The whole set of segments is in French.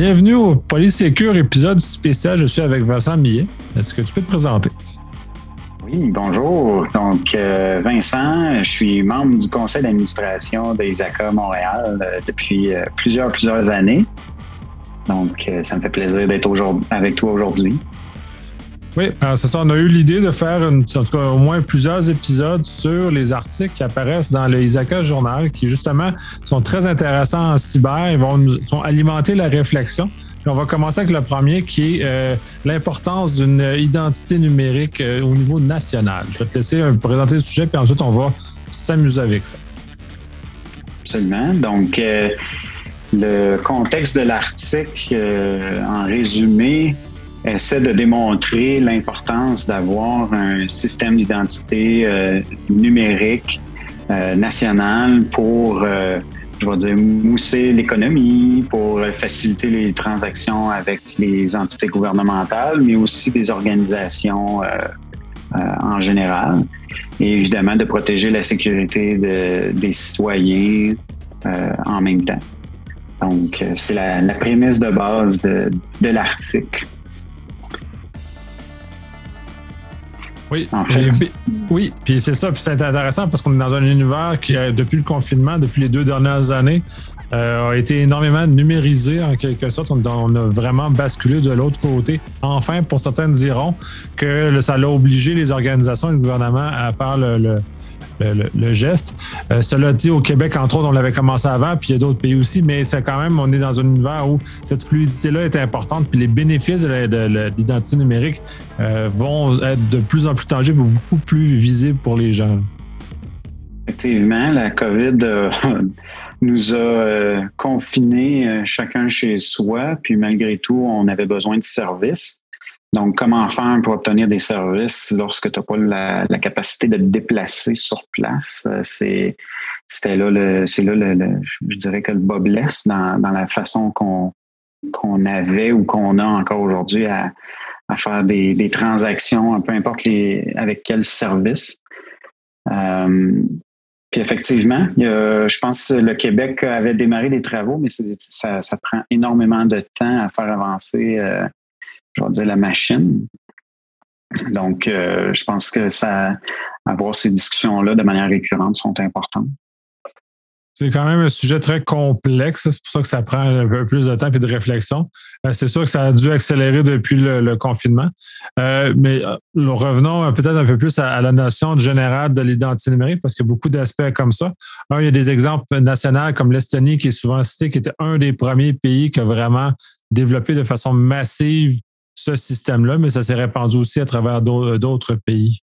Bienvenue au Polysécure épisode spécial. Je suis avec Vincent Millet. Est-ce que tu peux te présenter? Oui, bonjour. Donc, euh, Vincent, je suis membre du conseil d'administration d'ISACA Montréal euh, depuis euh, plusieurs, plusieurs années. Donc, ça me fait plaisir d'être avec toi aujourd'hui. Oui, c'est ça. On a eu l'idée de faire en tout cas, au moins plusieurs épisodes sur les articles qui apparaissent dans le Isaka Journal, qui justement sont très intéressants en cyber. Ils vont nous alimenter la réflexion. on va commencer avec le premier qui est euh, l'importance d'une identité numérique euh, au niveau national. Je vais te laisser euh, présenter le sujet, puis ensuite on va s'amuser avec ça. Absolument. Donc, le contexte de l'article, en résumé, essaie de démontrer l'importance d'avoir un système d'identité euh, numérique euh, national pour, euh, je vais dire, mousser l'économie, pour faciliter les transactions avec les entités gouvernementales, mais aussi des organisations en général. Et évidemment, de protéger la sécurité des citoyens en même temps. Donc, c'est la, prémisse de base de, de l'article. Oui, oui, puis c'est ça, puis c'est intéressant parce qu'on est dans un univers qui, depuis le confinement, depuis les deux dernières années, euh, a été énormément numérisé en quelque sorte. On, a vraiment basculé de l'autre côté. Enfin, pour certains diront que ça l'a obligé les organisations et le gouvernement à faire le le, geste. Euh, cela dit, au Québec, entre autres, on l'avait commencé avant, puis il y a d'autres pays aussi, mais c'est quand même, on est dans un univers où cette fluidité-là est importante, puis les bénéfices de l'identité numérique euh, vont être de plus en plus tangibles, beaucoup plus visibles pour les gens. Effectivement, la COVID euh, nous a confinés chacun chez soi, puis malgré tout, on avait besoin de services. Donc, comment faire pour obtenir des services lorsque tu n'as pas la, capacité de te déplacer sur place? Euh, c'est, c'était là le, c'est là le, je dirais que le bas blesse dans, dans la façon qu'on, qu'on avait ou qu'on a encore aujourd'hui à, à faire des, des, transactions, peu importe les, avec quel service. Euh, puis effectivement, je pense que le Québec avait démarré des travaux, mais ça, ça, prend énormément de temps à faire avancer euh, je vais dire, la machine. Donc, euh, je pense que ça, avoir ces discussions-là de manière récurrente sont importantes. C'est quand même un sujet très complexe. C'est pour ça que ça prend un peu plus de temps et de réflexion. Euh, c'est sûr que ça a dû accélérer depuis le, confinement. Euh, mais revenons peut-être un peu plus à, la notion générale de l'identité numérique parce qu'il y a beaucoup d'aspects comme ça. Un, il y a des exemples nationaux comme l'Estonie qui est souvent cité, qui était un des premiers pays qui a vraiment développé de façon massive ce système-là, mais ça s'est répandu aussi à travers d'autres pays.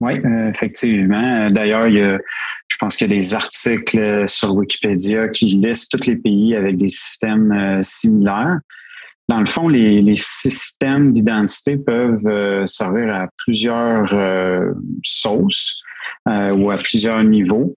Oui, euh, effectivement. D'ailleurs, je pense qu'il y a des articles sur Wikipédia qui listent tous les pays avec des systèmes euh, similaires. Dans le fond, les, systèmes d'identité peuvent euh, servir à plusieurs sauces ou à plusieurs niveaux.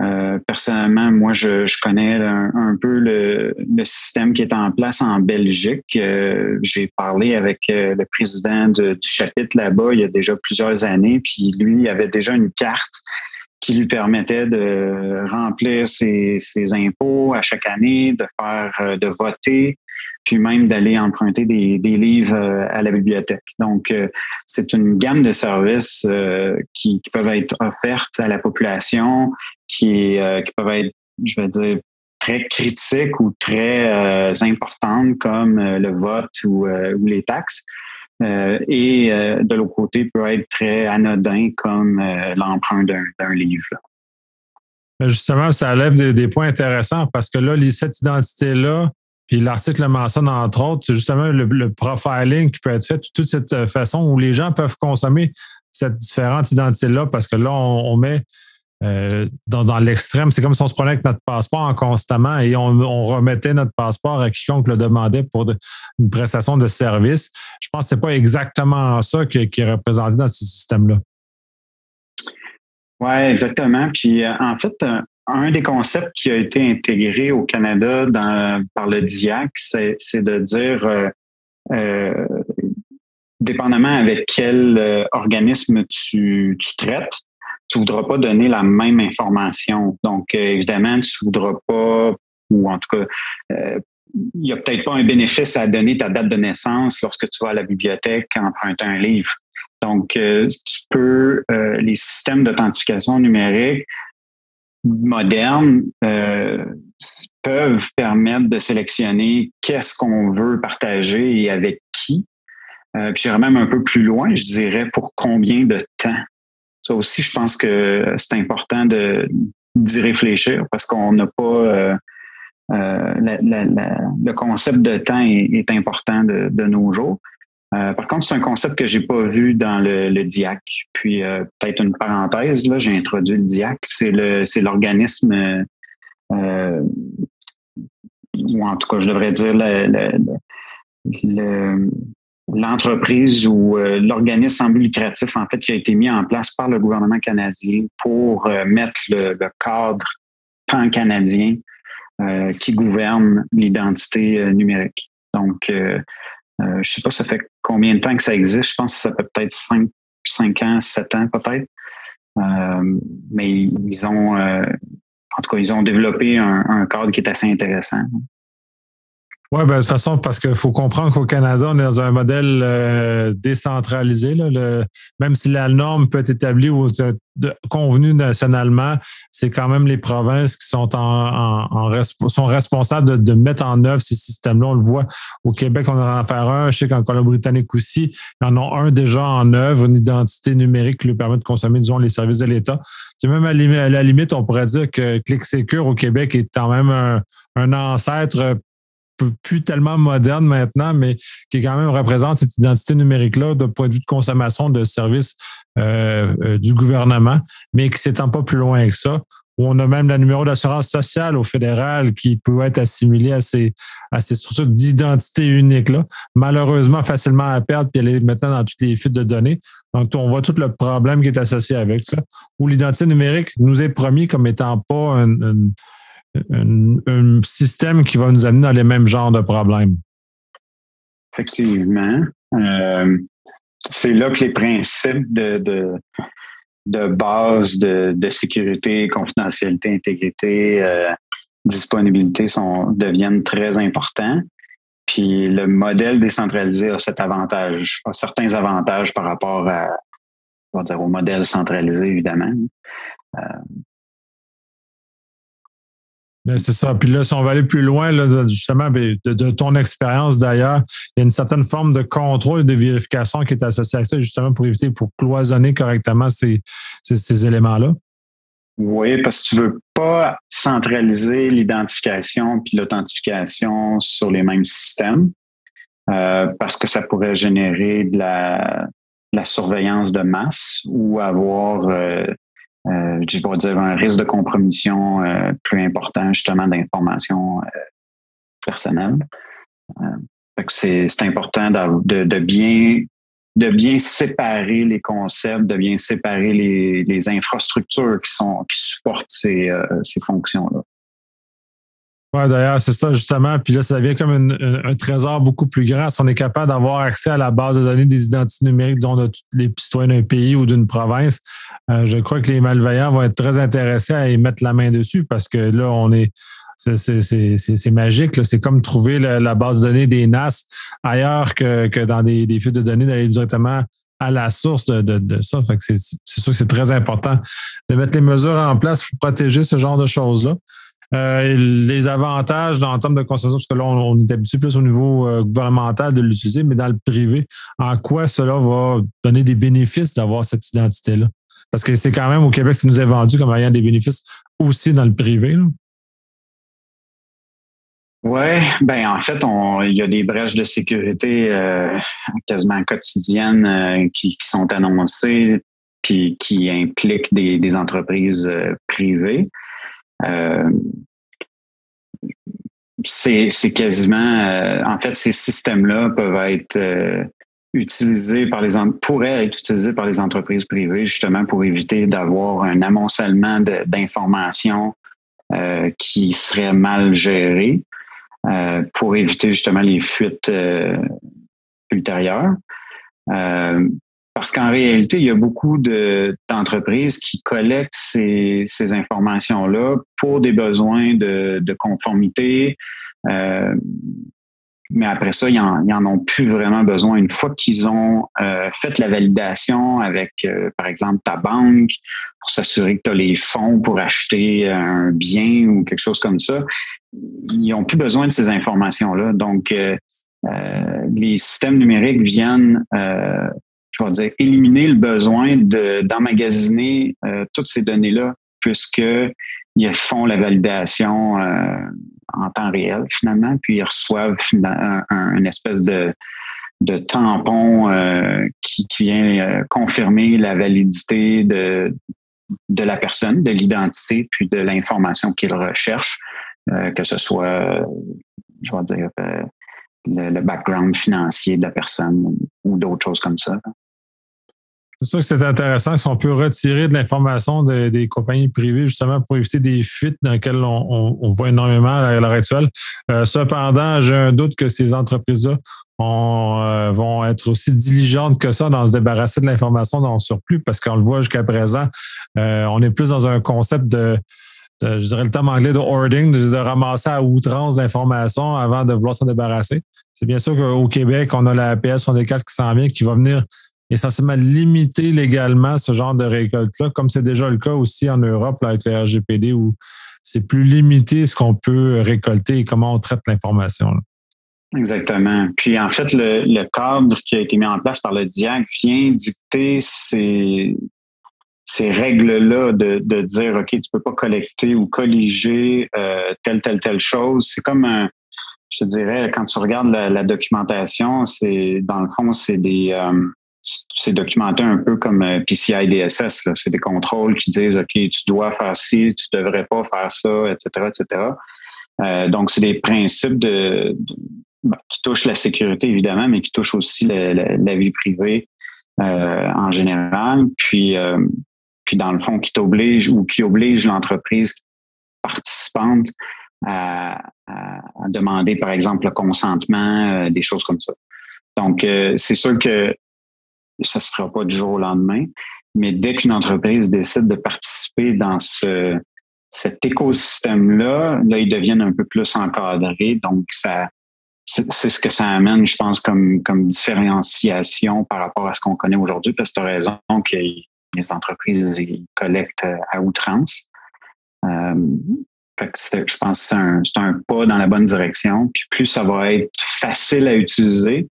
Euh, personnellement, moi, je, connais un, peu le, système qui est en place en Belgique. Euh, j'ai parlé avec euh, le président du chapitre là-bas il y a déjà plusieurs années, puis lui il avait déjà une carte qui lui permettait de remplir ses, impôts à chaque année, de faire, de voter, puis même d'aller emprunter des, livres à la bibliothèque. Donc, c'est une gamme de services qui, qui, peuvent être offertes à la population qui, euh, peuvent être, je vais dire, très critiques ou très euh, importantes comme euh, le vote ou, les taxes. et de l'autre côté, peut être très anodin comme l'emprunt d'un livre. Justement, ça lève des, points intéressants parce que là, cette identité-là, puis l'article mentionne entre autres, c'est justement le, profiling qui peut être fait de toute cette façon où les gens peuvent consommer cette différente identité-là parce que là, on met euh, dans, l'extrême, c'est comme si on se prenait avec notre passeport en constamment et on, remettait notre passeport à quiconque le demandait pour une prestation de service. Je pense que ce pas exactement ça qui, est représenté dans ce système-là. Oui, exactement. Puis euh, en fait, euh, un des concepts qui a été intégré au Canada par le DIAC, c'est de dire, dépendamment avec quel organisme tu traites, tu voudras pas donner la même information. Donc, euh, évidemment, tu voudras pas ou en tout cas, il n'y a peut-être pas un bénéfice à donner ta date de naissance lorsque tu vas à la bibliothèque emprunter un livre. Donc, tu peux, les systèmes d'authentification numérique modernes peuvent permettre de sélectionner qu'est-ce qu'on veut partager et avec qui. Euh, puis j'irais même un peu plus loin, je dirais pour combien de temps. Ça aussi, je pense que c'est important de d'y réfléchir parce qu'on n'a pas euh, euh, le concept de temps est, important de, nos jours. Par contre, c'est un concept que j'ai pas vu dans le, DIAC. Puis peut-être une parenthèse, là, j'ai introduit le DIAC. C'est le c'est l'organisme ou en tout cas, je devrais dire l'entreprise ou euh, l'organisme sans but lucratif, en fait, qui a été mis en place par le gouvernement canadien pour euh, mettre le, cadre pan-canadien euh, qui gouverne l'identité numérique. Donc, je ne sais pas, ça fait combien de temps que ça existe? Je pense que ça fait peut-être 5, 5 ans, 7 ans peut-être. mais ils ont, en tout cas, ils ont développé un cadre qui est assez intéressant. Oui, ben, de toute façon, parce qu'il faut comprendre qu'au Canada, on est dans un modèle euh, décentralisé. Le, même si la norme peut être établie ou convenue nationalement, c'est quand même les provinces qui sont en, sont responsables de, mettre en œuvre ces systèmes-là. On le voit au Québec, on en a faire un. Je sais qu'en Colombie-Britannique aussi, ils en ont un déjà en œuvre, une identité numérique qui lui permet de consommer, disons, les services de l'État. Puis même à la limite, on pourrait dire que ClickSecure au Québec est quand même un, un ancêtre plus tellement moderne maintenant, mais qui quand même représente cette identité numérique-là de point de vue de consommation de services euh, euh, du gouvernement, mais qui s'étend pas plus loin que ça. Où on a même le numéro d'assurance sociale au fédéral qui peut être assimilé à ces, à ces structures d'identité unique-là. Malheureusement, facilement à perdre, puis elle est maintenant dans toutes les fuites de données. Donc, on voit tout le problème qui est associé avec ça. Où l'identité numérique nous est promis comme étant pas un, un, système qui va nous amener dans les mêmes genres de problèmes. Effectivement. Euh, c'est là que les principes de, de, base de, sécurité, confidentialité, intégrité, euh, disponibilité sont, deviennent très importants. Puis le modèle décentralisé a cet avantage, a certains avantages par rapport à, au modèle centralisé, évidemment. Euh, c'est ça. Puis là, si on va aller plus loin, justement, ben, de, ton expérience d'ailleurs, il y a une certaine forme de contrôle de vérification qui est associée à ça, justement, pour éviter, pour cloisonner correctement ces, éléments-là? Oui, parce que tu ne veux pas centraliser l'identification puis l'authentification sur les mêmes systèmes, euh, parce que ça pourrait générer de la, surveillance de masse ou avoir euh, euh, je vais dire, un risque de compromission euh, plus important justement d'informations euh, personnelles. c'est important de, bien de bien séparer les concepts, de bien séparer les, infrastructures qui sont qui supportent ces fonctions-là. Oui, d'ailleurs, c'est ça justement. Puis là, ça devient comme un trésor beaucoup plus grand. Si on est capable d'avoir accès à la base de données des identités numériques dont tous les citoyens d'un pays ou d'une province, euh, je crois que les malveillants vont être très intéressés à y mettre la main dessus parce que là, on est. C'est magique. C'est comme trouver la, base de données des NAS ailleurs que, que dans des, des fuites de données, d'aller directement à la source de, ça. C'est sûr que c'est très important de mettre les mesures en place pour protéger ce genre de choses-là. Euh, les avantages le termes de consommation, parce que là, on, est habitué plus au niveau euh, gouvernemental de l'utiliser, mais dans le privé, en quoi cela va donner des bénéfices d'avoir cette identité-là? Parce que c'est quand même au Québec, ça nous est vendu comme ayant des bénéfices aussi dans le privé. Oui, ben en fait, il y a des brèches de sécurité euh, quasiment quotidiennes qui, sont annoncées puis qui impliquent des entreprises privées. Euh, c'est quasiment, euh, en fait, ces systèmes-là peuvent être euh, utilisés par les pourraient être utilisés par les entreprises privées justement pour éviter d'avoir un amoncellement d'informations qui serait mal géré, pour éviter justement les fuites ultérieures. Parce qu'en réalité, il y a beaucoup d'entreprises qui collectent ces, informations-là pour des besoins de, conformité. Euh, mais après ça, ils n'en ont plus vraiment besoin. Une fois qu'ils ont euh, fait la validation avec, euh, par exemple, ta banque pour s'assurer que tu as les fonds pour acheter un bien ou quelque chose comme ça, ils n'ont plus besoin de ces informations-là. Donc, les systèmes numériques viennent je vais dire, éliminer le besoin d'emmagasiner euh, toutes ces données-là, puisqu'ils font la validation euh, en temps réel, finalement, puis ils reçoivent un, espèce de, de tampon euh, qui, vient confirmer la validité de, de la personne, de l'identité, puis de l'information qu'ils recherchent, que ce soit, je vais dire, le, background financier de la personne ou d'autres choses comme ça. C'est sûr que c'est intéressant si on peut retirer de l'information des compagnies privées justement pour éviter des fuites dans lesquelles on, voit énormément à l'heure actuelle. Euh, cependant, j'ai un doute que ces entreprises-là euh, vont être aussi diligentes que ça dans se débarrasser de l'information dans le surplus parce qu'on le voit jusqu'à présent, euh, on est plus dans un concept de, je dirais le terme anglais de hoarding, de, ramasser à outrance l'information avant de vouloir s'en débarrasser. C'est bien sûr qu'au Québec, on a la PS 4 qui s'en vient, qui va venir essentiellement limiter légalement ce genre de récolte-là, comme c'est déjà le cas aussi en Europe avec le RGPD où c'est plus limité ce qu'on peut récolter et comment on traite l'information. Exactement. Puis en fait, le, cadre qui a été mis en place par le DIAC vient dicter ces, ces règles-là de, de, dire, OK, tu peux pas collecter ou colliger euh, telle, telle, telle chose. C'est comme un, je dirais, quand tu regardes la, documentation, c'est dans le fond, c'est des, euh, c'est documenté un peu comme euh, PCI DSS. C'est des contrôles qui disent OK, tu dois faire ci, tu devrais pas faire ça, etc., etc. Euh, donc, c'est des principes de, bah, qui touchent la sécurité, évidemment, mais qui touchent aussi la, vie privée euh, en général. Puis, puis, dans le fond, qui t'oblige ou qui oblige l'entreprise participante à, demander, par exemple, le consentement, des choses comme ça. Donc, c'est sûr que ça se fera pas du jour au lendemain. Mais dès qu'une entreprise décide de participer dans ce, cet écosystème-là, là, ils deviennent un peu plus encadrés. Donc, ça, c'est ce que ça amène, je pense, comme, comme différenciation par rapport à ce qu'on connaît aujourd'hui, parce que tu as raison que les entreprises collectent à outrance. Euh, je pense que c'est un, pas dans la bonne direction. Puis plus ça va être facile à utiliser,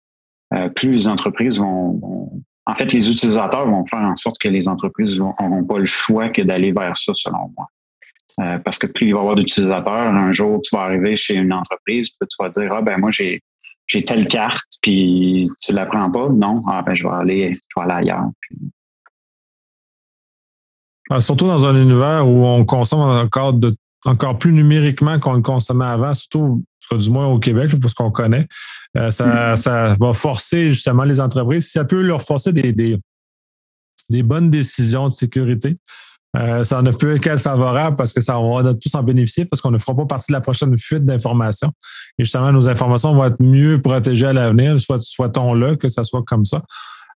euh, plus les entreprises vont, en fait, les utilisateurs vont faire en sorte que les entreprises n'auront pas le choix que d'aller vers ça, selon moi. Euh, parce que plus il va y avoir d'utilisateurs, un jour, tu vas arriver chez une entreprise, puis tu vas dire, ah ben moi, j'ai j'ai telle carte, puis tu la prends pas? Non, ah ben je vais aller, je vais aller ailleurs. Surtout dans un univers où on consomme encore, de, encore plus numériquement qu'on le consommait avant, surtout du moins au Québec, parce qu'on connaît. Euh, mm-hmm. ça, va forcer justement les entreprises. Ça peut leur forcer des, des, bonnes décisions de sécurité. Euh, ça ne peut qu'être favorable parce que ça va tous en bénéficier parce qu'on ne fera pas partie de la prochaine fuite d'informations. Et justement, nos informations vont être mieux protégées à l'avenir, soit souhaitons-le que ça soit comme ça.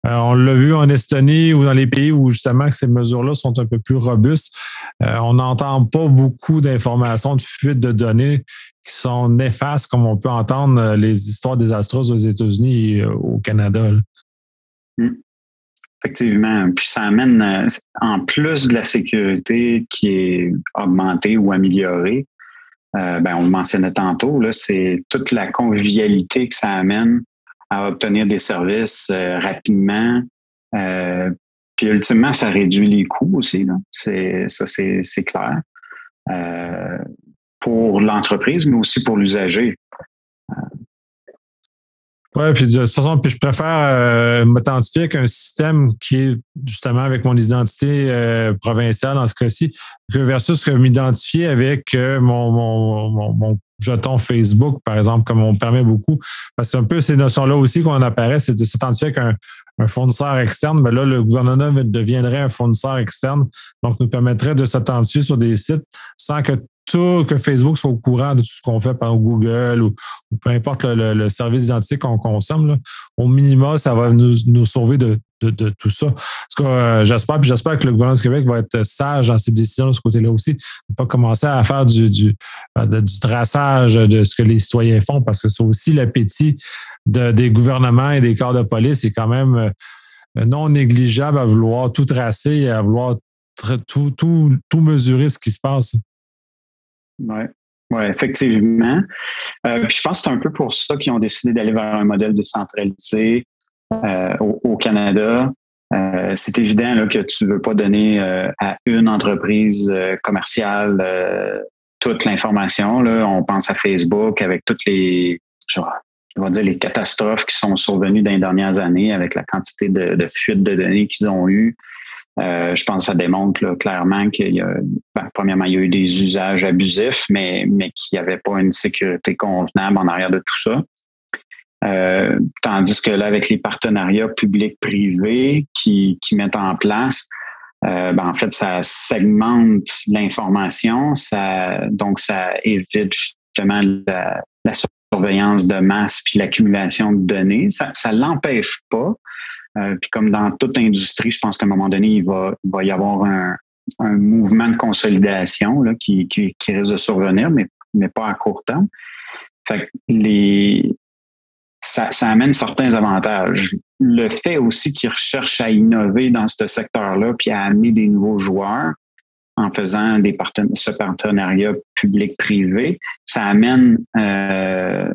Euh, on l'a vu en Estonie ou dans les pays où justement ces mesures-là sont un peu plus robustes. on n'entend pas beaucoup d'informations de fuite de données qui sont néfastes, comme on peut entendre euh, les histoires désastreuses aux États-Unis et euh, au Canada. Hmm. Effectivement. Puis ça amène, euh, en plus de la sécurité qui est augmentée ou améliorée, ben, on le mentionnait tantôt, c'est toute la convivialité que ça amène à obtenir des services rapidement. puis ultimement, ça réduit les coûts aussi. Ça, c'est, clair pour l'entreprise, mais aussi pour l'usager. Oui, puis de toute façon, puis je préfère euh, m'authentifier avec un système qui est justement avec mon identité euh, provinciale dans ce cas-ci, que versus que m'identifier avec euh, mon, mon, mon, jeton Facebook, par exemple, comme on permet beaucoup. Parce que c'est un peu ces notions-là aussi qu'on apparaît, c'est de s'authentifier avec un, fournisseur externe. Mais là, le gouvernement deviendrait un fournisseur externe, donc nous permettrait de s'authentifier sur des sites sans que que Facebook soit au courant de tout ce qu'on fait par Google ou, peu importe le, service d'identité qu'on consomme. Au minimum, ça va nous, sauver de de, tout ça. Euh, j'espère, j'espère que le gouvernement du Québec va être sage dans ses décisions de ce côté-là aussi. Ne pas commencer à faire du, du, du traçage de ce que les citoyens font, parce que c'est aussi l'appétit des gouvernements et des corps de police est quand même non négligeable à vouloir tout tracer et à vouloir tout, tout, tout mesurer ce qui se passe. Oui. Effectivement. Euh, je pense que c'est un peu pour ça qu'ils ont décidé d'aller vers un modèle décentralisé euh, au, Canada. Euh, c'est évident que tu ne veux pas donner à une entreprise commerciale toute l'information. On pense à Facebook avec toutes les, dire les catastrophes qui sont survenues dans les dernières années avec la quantité de, fuites de données qu'ils ont eues. Euh, je pense que ça démontre clairement qu'il y a, ben, premièrement, il y a eu des usages abusifs, mais, mais qu'il n'y avait pas une sécurité convenable en arrière de tout ça. Euh, tandis que là, avec les partenariats publics-privés qui, qui mettent en place, euh, ben, en fait, ça segmente l'information, ça, donc ça évite justement la, surveillance de masse puis l'accumulation de données. Ça ne l'empêche pas, euh, puis comme dans toute industrie, je pense qu'à un moment donné, il va, va y avoir un, un mouvement de consolidation là, qui, qui, qui, risque de survenir, mais, mais pas à court terme. Fait les, ça, ça, amène certains avantages. Le fait aussi qu'ils recherchent à innover dans ce secteur-là, puis à amener des nouveaux joueurs en faisant des ce partenariat public-privé, ça amène euh,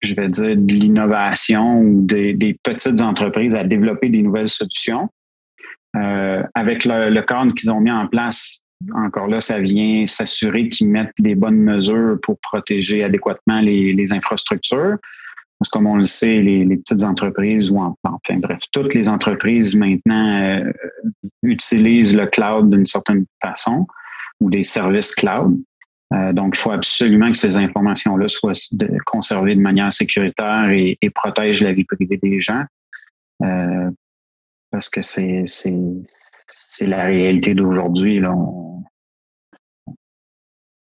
je vais dire, de l'innovation ou des, petites entreprises à développer des nouvelles solutions. Euh, avec le, cadre qu'ils ont mis en place, encore là, ça vient s'assurer qu'ils mettent des bonnes mesures pour protéger adéquatement les, infrastructures. Parce que comme on le sait, les, petites entreprises, ou enfin bref, toutes les entreprises maintenant euh, utilisent le cloud d'une certaine façon ou des services cloud. Euh, donc, il faut absolument que ces informations-là soient conservées de manière sécuritaire et, protègent la vie privée des gens. Euh, parce que c'est, la réalité d'aujourd'hui. On,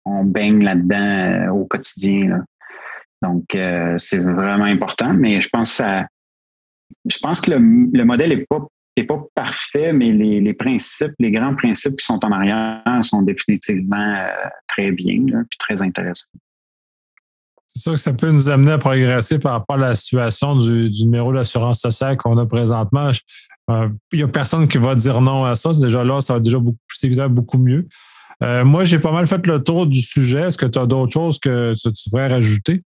on baigne là-dedans euh, au quotidien. Donc, c'est vraiment important, mais je pense que je pense que le, le modèle n'est pas pas parfait, mais les, principes, les grands principes qui sont en arrière sont définitivement euh, très bien, et très intéressants. C'est sûr que ça peut nous amener à progresser par rapport à la situation du, numéro d'assurance sociale qu'on a présentement. Euh, il n'y a personne qui va dire non à ça. Déjà là, ça va déjà beaucoup, beaucoup mieux. Euh, moi, j'ai pas mal fait le tour du sujet. Est-ce que tu as d'autres choses que tu voudrais rajouter?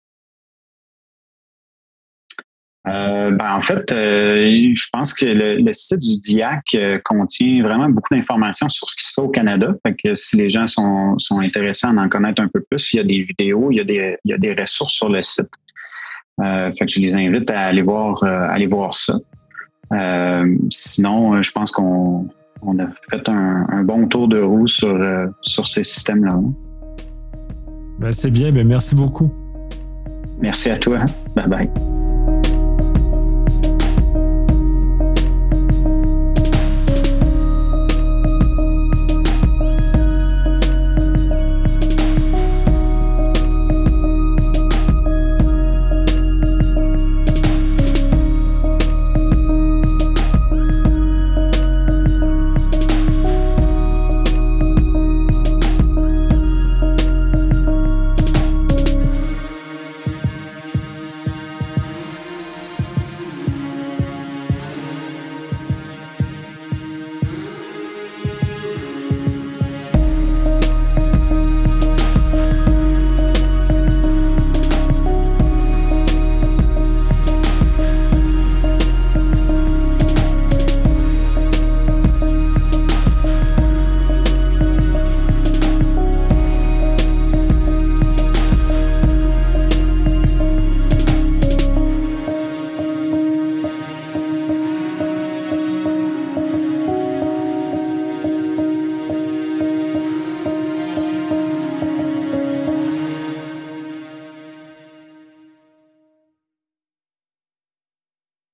Euh, ben, en fait, euh, je pense que le, site du DIAC euh, contient vraiment beaucoup d'informations sur ce qui se fait au Canada. Fait que si les gens sont, sont intéressés à en connaître un peu plus, il y a des vidéos, il y a des, il y a des ressources sur le site. fait que je les invite à aller voir, aller voir ça. sinon, je pense qu'on on a fait un, un, bon tour de roue sur, sur ces systèmes-là. Ben, c'est bien, ben, merci beaucoup. Merci à toi. Bye bye.